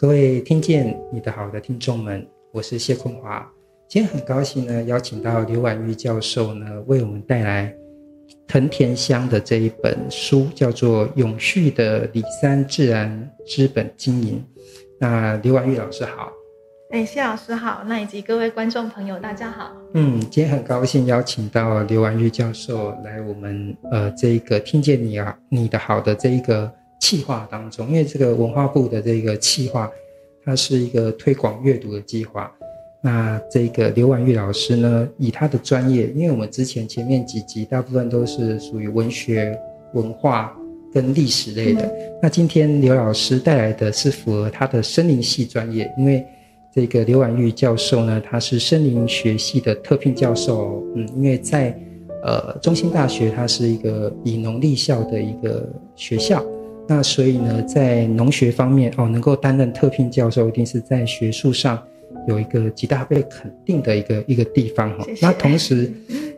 各位听见你的好的听众们，我是谢坤华。今天很高兴呢，邀请到刘婉玉教授呢，为我们带来藤田香的这一本书，叫做《永续的李三自然资本经营》。那刘婉玉老师好。哎，谢老师好，那以及各位观众朋友，大家好。嗯，今天很高兴邀请到刘婉玉教授来我们呃这一个听见你啊你的好的这一个企划当中，因为这个文化部的这个企划，它是一个推广阅读的计划。那这个刘婉玉老师呢，以他的专业，因为我们之前前面几集大部分都是属于文学、文化跟历史类的，嗯、那今天刘老师带来的是符合他的森林系专业，因为。这个刘婉玉教授呢，他是森林学系的特聘教授。嗯，因为在呃中兴大学，它是一个以农立校的一个学校，那所以呢，在农学方面哦，能够担任特聘教授，一定是在学术上有一个极大被肯定的一个一个地方哈。那同时，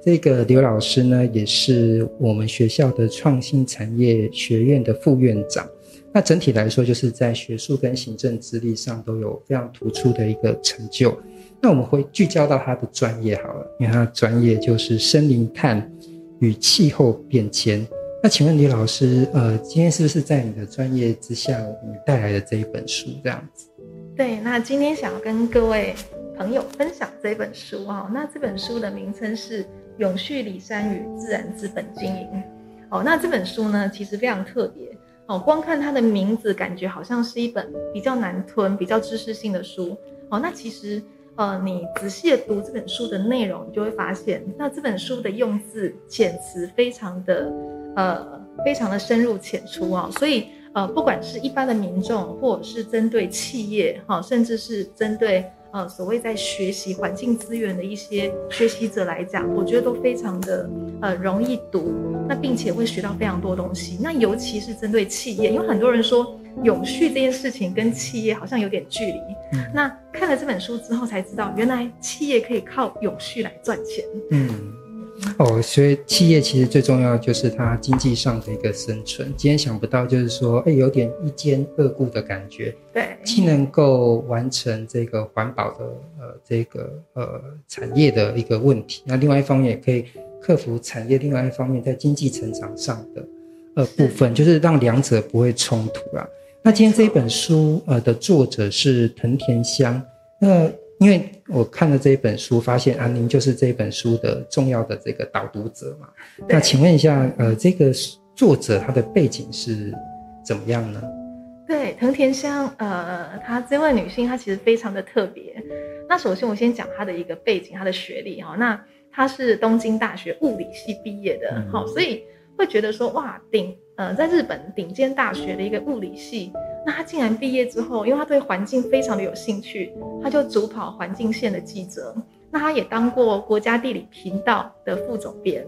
这个刘老师呢，也是我们学校的创新产业学院的副院长。那整体来说，就是在学术跟行政资历上都有非常突出的一个成就。那我们会聚焦到他的专业好了，因为他的专业就是森林碳与气候变迁。那请问李老师，呃，今天是不是在你的专业之下，你带来的这一本书这样子？对，那今天想要跟各位朋友分享这本书哦。那这本书的名称是《永续里山与自然资本经营》。哦，那这本书呢，其实非常特别。哦，光看它的名字，感觉好像是一本比较难吞、比较知识性的书。哦，那其实，呃，你仔细的读这本书的内容，你就会发现，那这本书的用字遣词非常的，呃，非常的深入浅出啊。所以，呃，不管是一般的民众，或者是针对企业，哈，甚至是针对。呃，所谓在学习环境资源的一些学习者来讲，我觉得都非常的呃容易读，那并且会学到非常多东西。那尤其是针对企业，因为很多人说永续这件事情跟企业好像有点距离。嗯。那看了这本书之后才知道，原来企业可以靠永续来赚钱。嗯。哦，所以企业其实最重要就是它经济上的一个生存。今天想不到就是说，哎，有点一兼二顾的感觉。对，既能够完成这个环保的呃这个呃产业的一个问题，那另外一方面也可以克服产业另外一方面在经济成长上的呃部分，就是让两者不会冲突啊。那今天这一本书呃的作者是藤田香，那。因为我看了这一本书，发现安宁就是这本书的重要的这个导读者嘛。那请问一下，呃，这个作者他的背景是怎么样呢？对，藤田香，呃，她这位女性她其实非常的特别。那首先我先讲她的一个背景，她的学历哈。那她是东京大学物理系毕业的，好、嗯，所以会觉得说哇，顶，呃，在日本顶尖大学的一个物理系。那他竟然毕业之后，因为他对环境非常的有兴趣，他就主跑环境线的记者。那他也当过国家地理频道的副总编。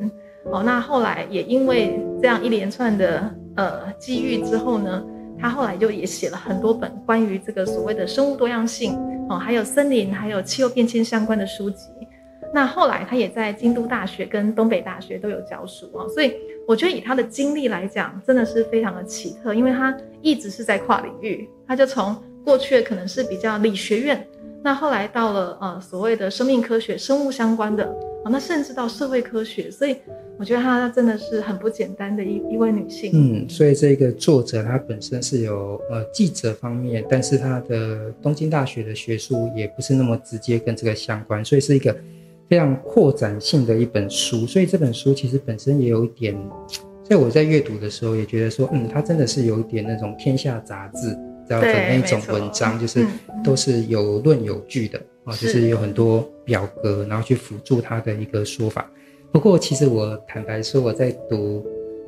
哦，那后来也因为这样一连串的呃机遇之后呢，他后来就也写了很多本关于这个所谓的生物多样性哦，还有森林，还有气候变迁相关的书籍。那后来他也在京都大学跟东北大学都有教书啊，所以。我觉得以他的经历来讲，真的是非常的奇特，因为他一直是在跨领域，他就从过去可能是比较理学院，那后来到了呃所谓的生命科学、生物相关的，啊，那甚至到社会科学，所以我觉得他真的是很不简单的一一位女性。嗯，所以这个作者他本身是有呃记者方面，但是他的东京大学的学术也不是那么直接跟这个相关，所以是一个。非常扩展性的一本书，所以这本书其实本身也有一点，在我在阅读的时候也觉得说，嗯，它真的是有一点那种天下杂志这样的那种文章，就是都是有论有据的啊，就是有很多表格，然后去辅助它的一个说法。不过，其实我坦白说，我在读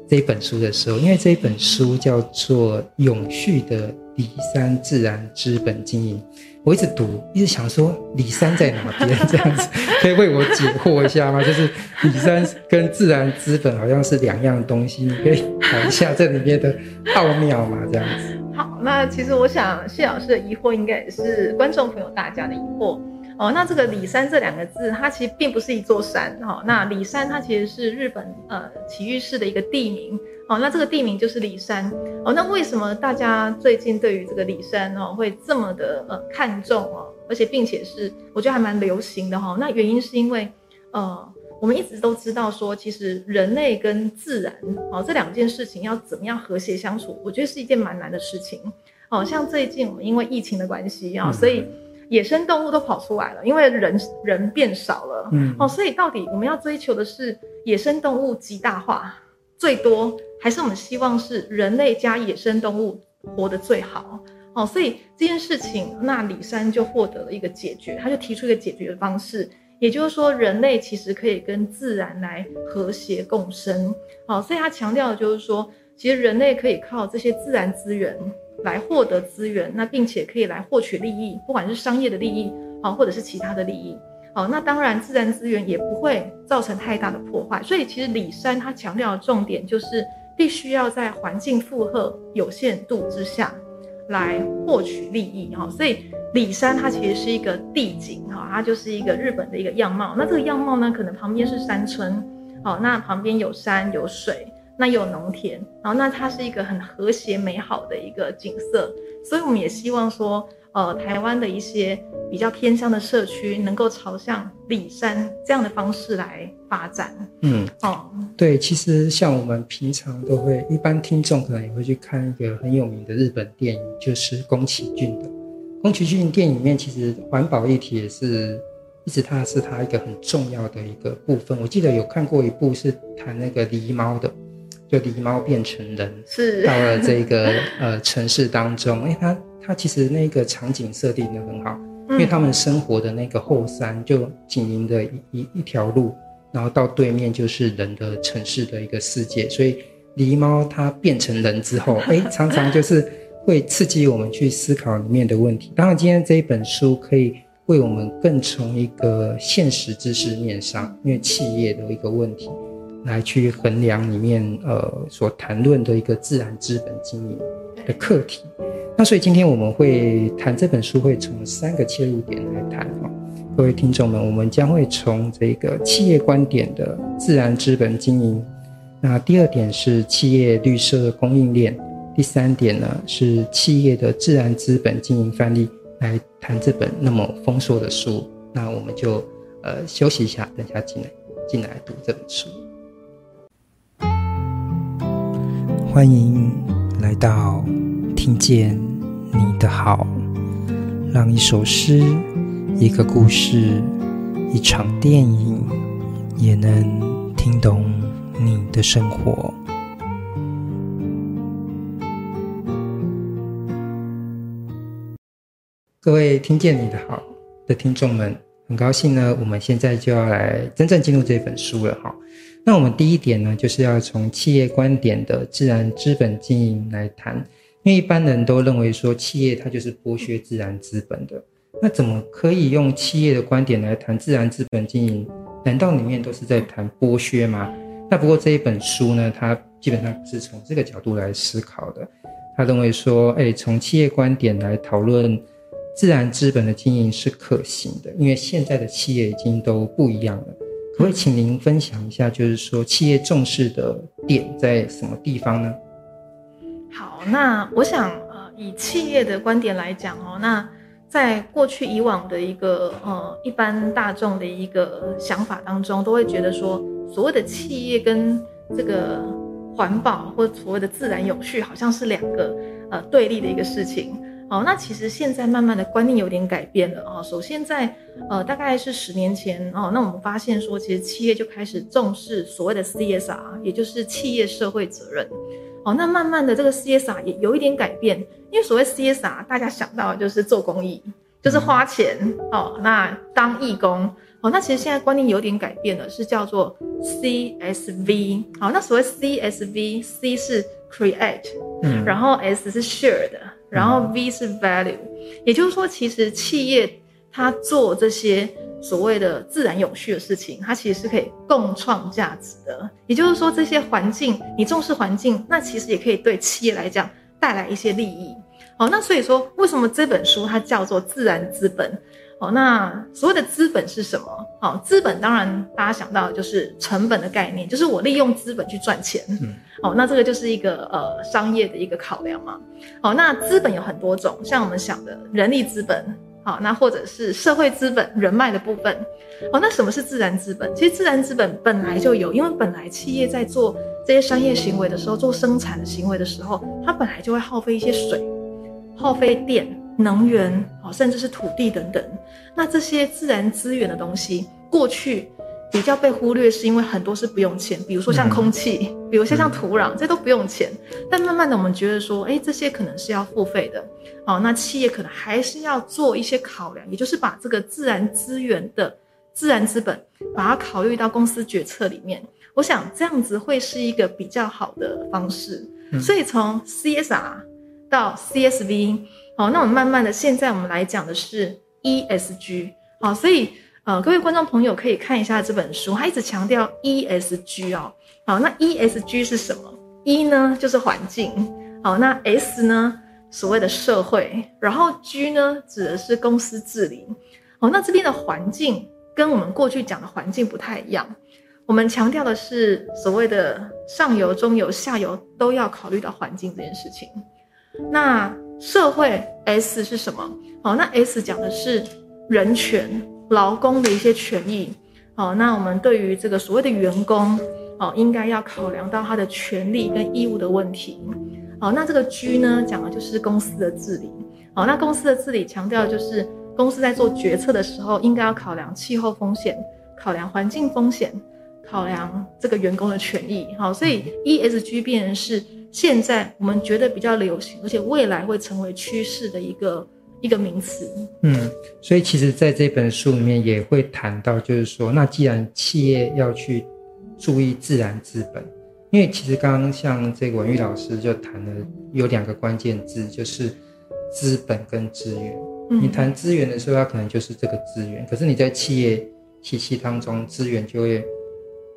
这本书的时候，因为这本书叫做《永续的李三自然资本经营》。我一直读，一直想说李三在哪边这样子，可以为我解惑一下吗？就是李三跟自然资本好像是两样东西，你可以讲一下这里面的奥妙嘛？这样子。好，那其实我想谢老师的疑惑应该也是观众朋友大家的疑惑。哦，那这个里山这两个字，它其实并不是一座山哈、哦。那里山它其实是日本呃埼玉市的一个地名。哦，那这个地名就是里山。哦，那为什么大家最近对于这个里山哦会这么的呃看重哦，而且并且是我觉得还蛮流行的哈、哦。那原因是因为呃我们一直都知道说，其实人类跟自然哦这两件事情要怎么样和谐相处，我觉得是一件蛮难的事情。哦，像最近我们因为疫情的关系啊、哦，所以。野生动物都跑出来了，因为人人变少了，嗯，哦，所以到底我们要追求的是野生动物极大化最多，还是我们希望是人类加野生动物活得最好？哦，所以这件事情，那李山就获得了一个解决，他就提出一个解决的方式，也就是说，人类其实可以跟自然来和谐共生。哦，所以他强调的就是说，其实人类可以靠这些自然资源。来获得资源，那并且可以来获取利益，不管是商业的利益，好，或者是其他的利益，好，那当然自然资源也不会造成太大的破坏。所以其实里山它强调的重点就是必须要在环境负荷有限度之下来获取利益，哈。所以里山它其实是一个地景，哈，它就是一个日本的一个样貌。那这个样貌呢，可能旁边是山村，好，那旁边有山有水。那有农田，然后那它是一个很和谐美好的一个景色，所以我们也希望说，呃，台湾的一些比较偏乡的社区能够朝向里山这样的方式来发展。嗯，哦，对，其实像我们平常都会，一般听众可能也会去看一个很有名的日本电影，就是宫崎骏的。宫崎骏电影里面其实环保议题也是一直它是它一个很重要的一个部分。我记得有看过一部是谈那个狸猫的。就狸猫变成人，是到了这个呃城市当中，因为它它其实那个场景设定得很好，因为他们生活的那个后山就紧邻的一一一条路，然后到对面就是人的城市的一个世界，所以狸猫它变成人之后，哎、欸，常常就是会刺激我们去思考里面的问题。当然，今天这一本书可以为我们更从一个现实知识面上，因为企业的一个问题。来去衡量里面呃所谈论的一个自然资本经营的课题，那所以今天我们会谈这本书，会从三个切入点来谈哈。各位听众们，我们将会从这个企业观点的自然资本经营，那第二点是企业绿色供应链，第三点呢是企业的自然资本经营范例，来谈这本那么丰硕的书。那我们就呃休息一下，等下进来进来读这本书。欢迎来到听见你的好，让一首诗、一个故事、一场电影，也能听懂你的生活。各位听见你的好的听众们，很高兴呢，我们现在就要来真正进入这本书了哈。那我们第一点呢，就是要从企业观点的自然资本经营来谈，因为一般人都认为说企业它就是剥削自然资本的，那怎么可以用企业的观点来谈自然资本经营？难道里面都是在谈剥削吗？那不过这一本书呢，它基本上是从这个角度来思考的，他认为说，哎，从企业观点来讨论自然资本的经营是可行的，因为现在的企业已经都不一样了。可不可以请您分享一下，就是说企业重视的点在什么地方呢？好，那我想，呃，以企业的观点来讲哦，那在过去以往的一个呃一般大众的一个想法当中，都会觉得说，所谓的企业跟这个环保或所谓的自然有序，好像是两个呃对立的一个事情。好，那其实现在慢慢的观念有点改变了哦。首先在呃大概是十年前哦，那我们发现说，其实企业就开始重视所谓的 CSR，也就是企业社会责任。哦，那慢慢的这个 CSR 也有一点改变，因为所谓 CSR，大家想到的就是做公益，就是花钱哦，那当义工。哦，那其实现在观念有点改变了，是叫做 CSV。好，那所谓 CSV，C 是 create，嗯，然后 S 是 shared。然后 V 是 value，也就是说，其实企业它做这些所谓的自然有序的事情，它其实是可以共创价值的。也就是说，这些环境你重视环境，那其实也可以对企业来讲带来一些利益。好，那所以说，为什么这本书它叫做自然资本？好，那所谓的资本是什么？好，资本当然大家想到的就是成本的概念，就是我利用资本去赚钱。嗯，好，那这个就是一个呃商业的一个考量嘛。哦，那资本有很多种，像我们想的人力资本，好，那或者是社会资本、人脉的部分。哦，那什么是自然资本？其实自然资本本来就有，因为本来企业在做这些商业行为的时候，做生产的行为的时候，它本来就会耗费一些水，耗费电。能源甚至是土地等等，那这些自然资源的东西，过去比较被忽略，是因为很多是不用钱，比如说像空气，嗯、比如说像土壤，嗯、这都不用钱。但慢慢的，我们觉得说，哎，这些可能是要付费的，哦，那企业可能还是要做一些考量，也就是把这个自然资源的自然资本，把它考虑到公司决策里面。我想这样子会是一个比较好的方式。嗯、所以从 CSR 到 CSV。好，那我们慢慢的，现在我们来讲的是 ESG。好，所以呃，各位观众朋友可以看一下这本书，它一直强调 ESG 哦。好，那 ESG 是什么？E 呢就是环境，好，那 S 呢所谓的社会，然后 G 呢指的是公司治理。好，那这边的环境跟我们过去讲的环境不太一样，我们强调的是所谓的上游、中游、下游都要考虑到环境这件事情。那社会 S 是什么？好，那 S 讲的是人权、劳工的一些权益。好，那我们对于这个所谓的员工，哦，应该要考量到他的权利跟义务的问题。好，那这个 G 呢，讲的就是公司的治理。好，那公司的治理强调的就是公司在做决策的时候，应该要考量气候风险，考量环境风险，考量这个员工的权益。好，所以 ESG 变成是。现在我们觉得比较流行，而且未来会成为趋势的一个一个名词。嗯，所以其实在这本书里面也会谈到，就是说，那既然企业要去注意自然资本，因为其实刚刚像这个文玉老师就谈了有两个关键字，就是资本跟资源。嗯，你谈资源的时候，它可能就是这个资源，可是你在企业体系当中，资源就会。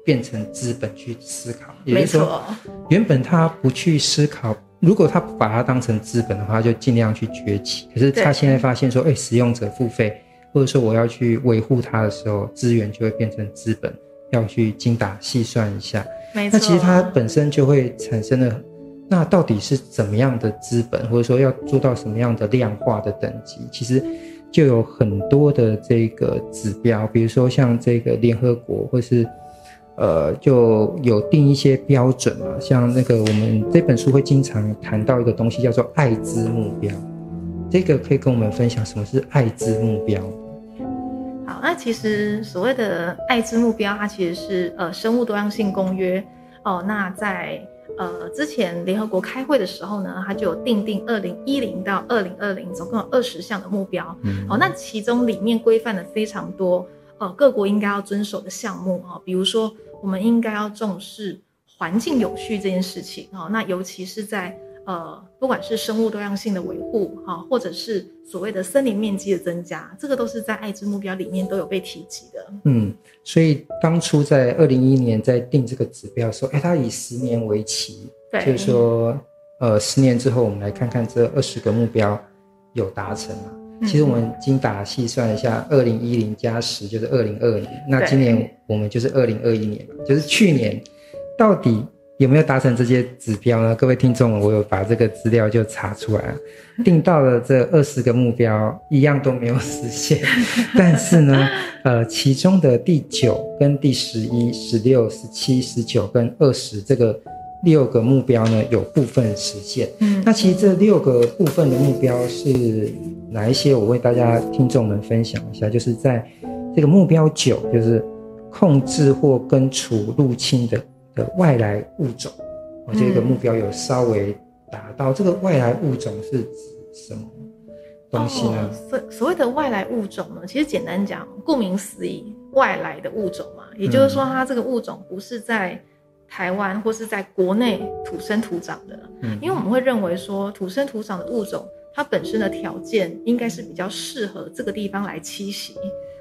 变成资本去思考，也就是说，原本他不去思考，如果他把它当成资本的话，就尽量去崛起。可是他现在发现说，哎，使用者付费，或者说我要去维护它的时候，资源就会变成资本，要去精打细算一下。没错。那其实它本身就会产生了，那到底是怎么样的资本，或者说要做到什么样的量化的等级？其实就有很多的这个指标，比如说像这个联合国，或是。呃，就有定一些标准嘛，像那个我们这本书会经常谈到一个东西，叫做爱资目标。这个可以跟我们分享什么是爱资目标？好，那其实所谓的爱资目标，它其实是呃生物多样性公约哦。那在呃之前联合国开会的时候呢，它就有定定二零一零到二零二零总共有二十项的目标。嗯，哦，那其中里面规范的非常多呃各国应该要遵守的项目啊，比如说。我们应该要重视环境有序这件事情啊，那尤其是在呃，不管是生物多样性的维护哈，或者是所谓的森林面积的增加，这个都是在爱资目标里面都有被提及的。嗯，所以当初在二零一一年在定这个指标的时候，哎，它以十年为期，对，就是说，呃，十年之后我们来看看这二十个目标有达成吗？其实我们精打细算一下，二零一零加十就是二零二零。那今年我们就是二零二一年，就是去年，到底有没有达成这些指标呢？各位听众，我有把这个资料就查出来了，定到了这二十个目标，一样都没有实现。但是呢，呃，其中的第九跟第十一、十六、十七、十九跟二十这个。六个目标呢，有部分实现。嗯，那其实这六个部分的目标是哪一些？我为大家听众们分享一下，就是在这个目标九，就是控制或根除入侵的的外来物种。我这个目标有稍微达到。这个外来物种是指什么东西呢？所、哦、所谓的外来物种呢，其实简单讲，顾名思义，外来的物种嘛，也就是说，它这个物种不是在。台湾或是在国内土生土长的，嗯，因为我们会认为说土生土长的物种，它本身的条件应该是比较适合这个地方来栖息，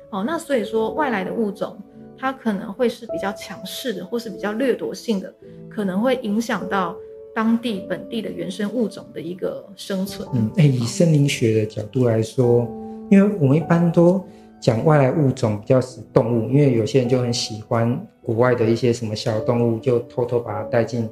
哦，那所以说外来的物种，它可能会是比较强势的，或是比较掠夺性的，可能会影响到当地本地的原生物种的一个生存。嗯，哎，以森林学的角度来说，因为我们一般都讲外来物种比较是动物，因为有些人就很喜欢国外的一些什么小动物，就偷偷把它带进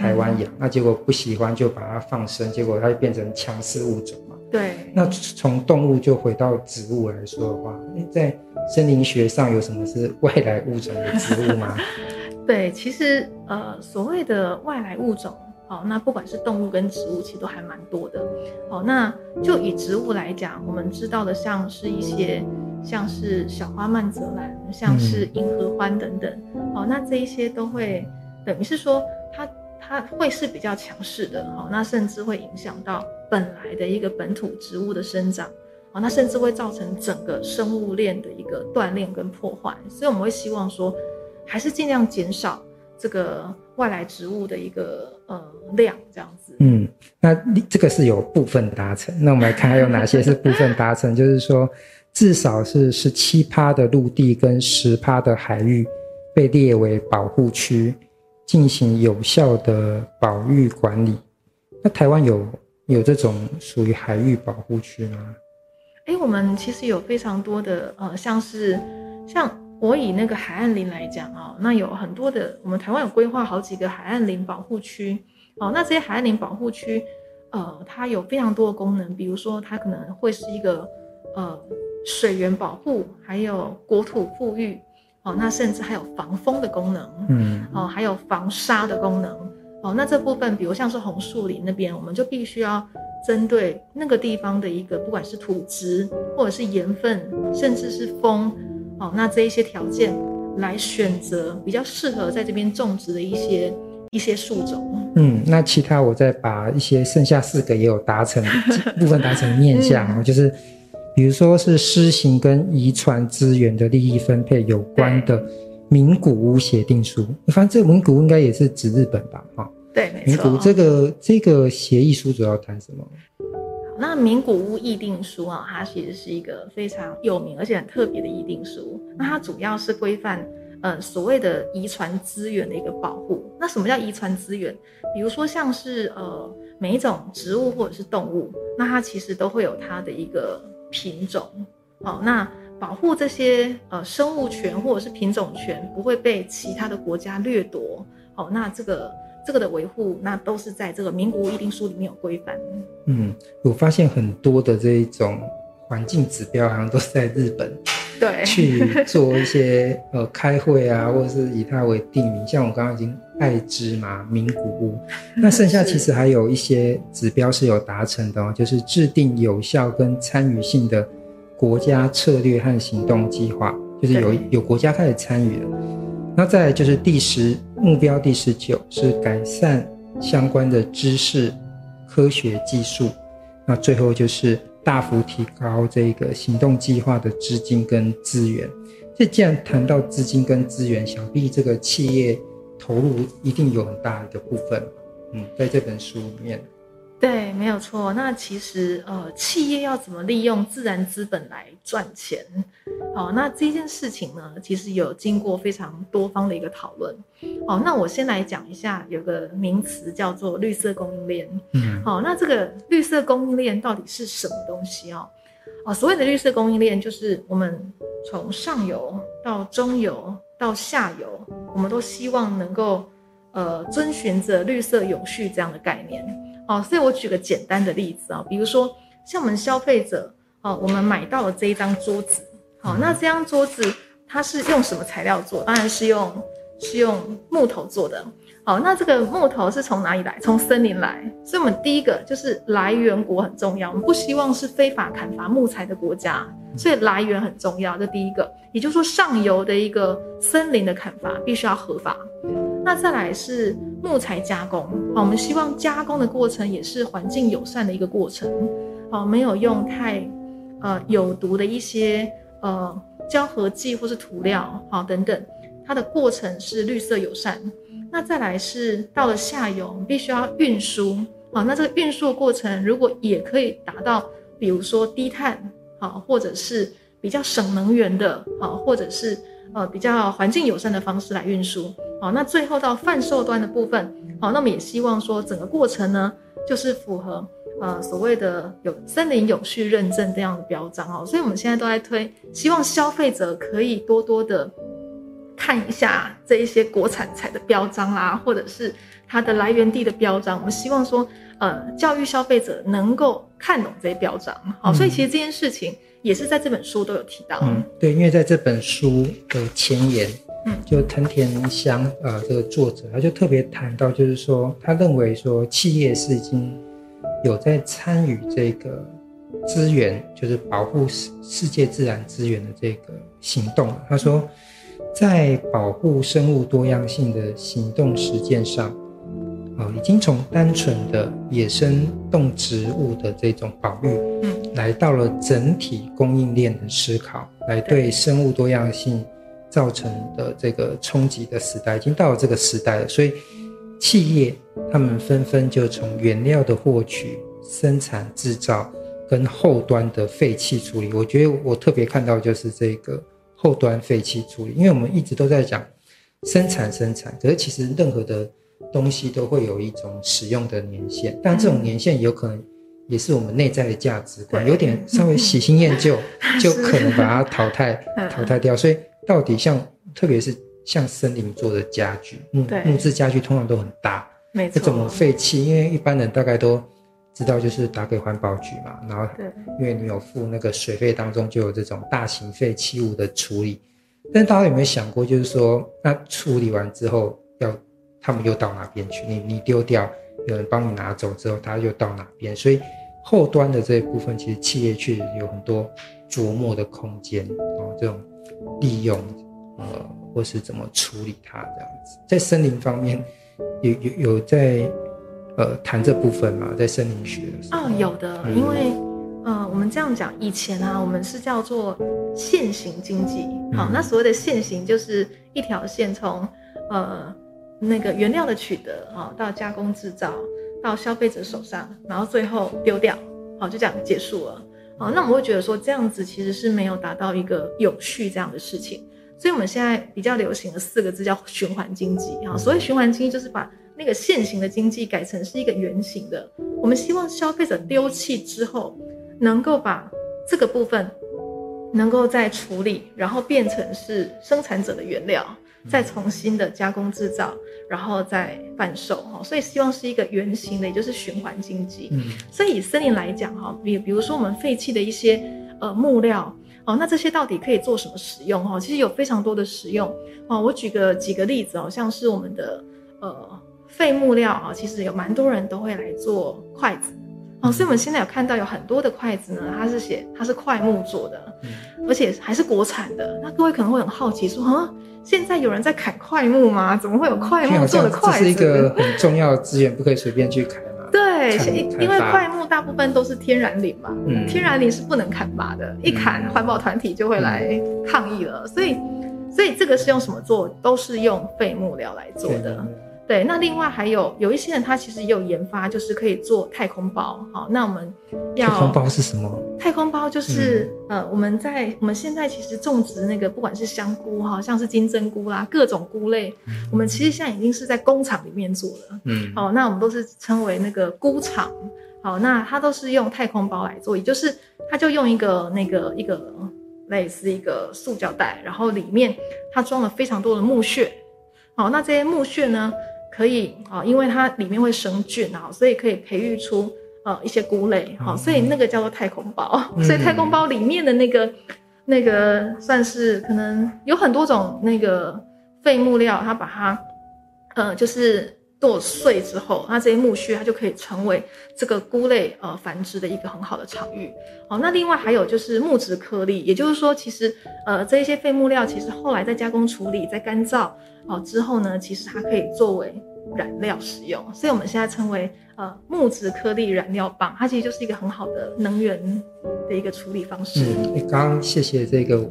台湾养，嗯、那结果不喜欢就把它放生，结果它就变成强势物种嘛。对。那从动物就回到植物来说的话，在森林学上有什么是外来物种的植物吗？对，其实呃，所谓的外来物种。好，那不管是动物跟植物，其实都还蛮多的。好，那就以植物来讲，我们知道的像是一些，像是小花曼泽兰，像是银合欢等等。好，那这一些都会等于是说它，会是比较强势的。好，那甚至会影响到本来的一个本土植物的生长。好，那甚至会造成整个生物链的一个断裂跟破坏。所以我们会希望说，还是尽量减少。这个外来植物的一个呃量这样子，嗯，那这个是有部分达成。那我们来看还有哪些是部分达成？就是说，至少是十七趴的陆地跟十趴的海域被列为保护区，进行有效的保育管理。那台湾有有这种属于海域保护区吗？哎，我们其实有非常多的呃，像是像。我以那个海岸林来讲啊，那有很多的，我们台湾有规划好几个海岸林保护区，哦，那这些海岸林保护区，呃，它有非常多的功能，比如说它可能会是一个呃水源保护，还有国土富裕，哦，那甚至还有防风的功能，嗯，哦，还有防沙的功能，哦，那这部分，比如像是红树林那边，我们就必须要针对那个地方的一个，不管是土质或者是盐分，甚至是风。哦，那这一些条件来选择比较适合在这边种植的一些一些树种。嗯，那其他我再把一些剩下四个也有达成 部分达成面向，嗯、就是比如说是施行跟遗传资源的利益分配有关的名古屋协定书。我发现这个名古屋应该也是指日本吧？哈，对，没错。名古屋这个这个协议书主要谈什么？那名古屋议定书啊，它其实是一个非常有名而且很特别的议定书。那它主要是规范呃所谓的遗传资源的一个保护。那什么叫遗传资源？比如说像是呃每一种植物或者是动物，那它其实都会有它的一个品种。好，那保护这些呃生物权或者是品种权不会被其他的国家掠夺。好，那这个。这个的维护，那都是在这个名古屋议定书里面有规范。嗯，我发现很多的这一种环境指标，好像都是在日本，对，去做一些呃开会啊，或者是以它为定名。像我刚刚已经爱知嘛，名古屋，那剩下其实还有一些指标是有达成的哦，就是制定有效跟参与性的国家策略和行动计划，就是有有国家开始参与了。那再来就是第十目标，第十九是改善相关的知识、科学技术。那最后就是大幅提高这个行动计划的资金跟资源。这既然谈到资金跟资源，想必这个企业投入一定有很大的一个部分。嗯，在这本书里面。对，没有错。那其实呃，企业要怎么利用自然资本来赚钱？好，那这件事情呢，其实有经过非常多方的一个讨论。好，那我先来讲一下，有个名词叫做绿色供应链。嗯，好，那这个绿色供应链到底是什么东西啊？哦，所谓的绿色供应链，就是我们从上游到中游到下游，我们都希望能够呃遵循着绿色永续这样的概念。哦，所以我举个简单的例子啊，比如说像我们消费者，哦，我们买到了这一张桌子，好，那这张桌子它是用什么材料做？当然是用是用木头做的。好，那这个木头是从哪里来？从森林来。所以我们第一个就是来源国很重要，我们不希望是非法砍伐木材的国家，所以来源很重要。这第一个，也就是说上游的一个森林的砍伐必须要合法。那再来是木材加工，好，我们希望加工的过程也是环境友善的一个过程，好，没有用太呃有毒的一些呃胶合剂或是涂料，好等等，它的过程是绿色友善。那再来是到了下游，我们必须要运输，好，那这个运输的过程如果也可以达到，比如说低碳，好，或者是比较省能源的，好，或者是。呃，比较环境友善的方式来运输，好，那最后到贩售端的部分，好，那么也希望说整个过程呢，就是符合呃所谓的有森林永续认证这样的标章哦，所以我们现在都在推，希望消费者可以多多的看一下这一些国产材的标章啦，或者是它的来源地的标章。我们希望说，呃，教育消费者能够看懂这些标章。好，所以其实这件事情也是在这本书都有提到。嗯，对，因为在这本书的前言。嗯，就藤田香呃，这个作者他就特别谈到，就是说他认为说企业是已经有在参与这个资源，就是保护世世界自然资源的这个行动。他说，在保护生物多样性的行动实践上，啊、呃，已经从单纯的野生动植物的这种保育，嗯，来到了整体供应链的思考，来对生物多样性。造成的这个冲击的时代已经到了这个时代了，所以企业他们纷纷就从原料的获取、生产制造跟后端的废弃处理。我觉得我特别看到就是这个后端废弃处理，因为我们一直都在讲生产生产，可是其实任何的东西都会有一种使用的年限，但这种年限有可能也是我们内在的价值观，有点稍微喜新厌旧，就可能把它淘汰 淘汰掉，所以。到底像，特别是像森林做的家具，木木质家具通常都很大。怎么废弃？因为一般人大概都知道，就是打给环保局嘛。然后，因为你有付那个水费，当中就有这种大型废弃物的处理。但大家有没有想过，就是说，那处理完之后，要他们又到哪边去？你你丢掉，有人帮你拿走之后，他又到哪边？所以后端的这一部分，其实企业确实有很多琢磨的空间哦，这种。利用，呃，或是怎么处理它这样子，在森林方面有有有在呃谈这部分吗？在森林学哦，有的，因为呃，我们这样讲，以前啊，我们是叫做线型经济，好，嗯，那所谓的线型就是一条线从呃那个原料的取得啊，到加工制造，到消费者手上，然后最后丢掉，好，就这样结束了。哦，那我们会觉得说这样子其实是没有达到一个有序这样的事情，所以我们现在比较流行的四个字叫循环经济啊。所谓循环经济就是把那个线型的经济改成是一个圆形的。我们希望消费者丢弃之后，能够把这个部分能够再处理，然后变成是生产者的原料，再重新的加工制造。然后再贩售哈，所以希望是一个圆形的，也就是循环经济。嗯，所以以森林来讲哈，比比如说我们废弃的一些呃木料哦，那这些到底可以做什么使用哈？其实有非常多的使用哦。我举个几个例子哦，像是我们的呃废木料啊，其实有蛮多人都会来做筷子哦。所以我们现在有看到有很多的筷子呢，它是写它是桧木做的，而且还是国产的。那各位可能会很好奇说啊。现在有人在砍桧木吗？怎么会有桧木做的筷子？这是一个很重要的资源，不可以随便去砍嘛。对，因为桧木大部分都是天然林嘛，嗯，天然林是不能砍伐的，一砍环保团体就会来抗议了。嗯，所以，所以这个是用什么做？都是用废木料来做的。对，那另外还有有一些人，他其实也有研发，就是可以做太空包。好，那我们要太空包是什么？太空包就是、嗯、呃，我们在我们现在其实种植那个，不管是香菇哈，像是金针菇啦，各种菇类，嗯、我们其实现在已经是在工厂里面做了。嗯，好，那我们都是称为那个菇厂。好，那它都是用太空包来做，也就是它就用一个那个一个类似一个塑胶袋，然后里面它装了非常多的木屑。好，那这些木屑呢？可以啊，因为它里面会生菌啊，所以可以培育出呃一些菇类，好，所以那个叫做太空包。所以太空包里面的那个那个算是可能有很多种那个废木料，它把它呃就是剁碎之后，那这些木屑它就可以成为这个菇类呃繁殖的一个很好的场域。好，那另外还有就是木质颗粒，也就是说，其实呃这一些废木料其实后来在加工处理、在干燥。好之后呢，其实它可以作为燃料使用，所以我们现在称为呃木质颗粒燃料棒，它其实就是一个很好的能源的一个处理方式。嗯，你刚刚谢谢这个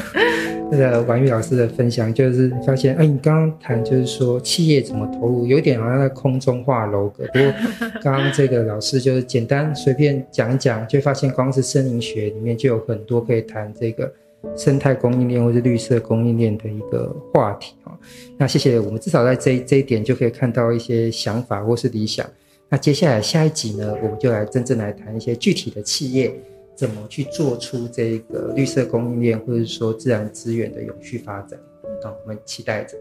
那个婉玉老师的分享，就是发现，哎，你刚刚谈就是说企业怎么投入，有点好像在空中画楼阁。不过 刚刚这个老师就是简单随便讲一讲，就发现光是森林学里面就有很多可以谈这个。生态供应链或是绿色供应链的一个话题啊，那谢谢我们至少在这这一点就可以看到一些想法或是理想。那接下来下一集呢，我们就来真正来谈一些具体的企业怎么去做出这个绿色供应链，或者说自然资源的永续发展。那，我们期待着。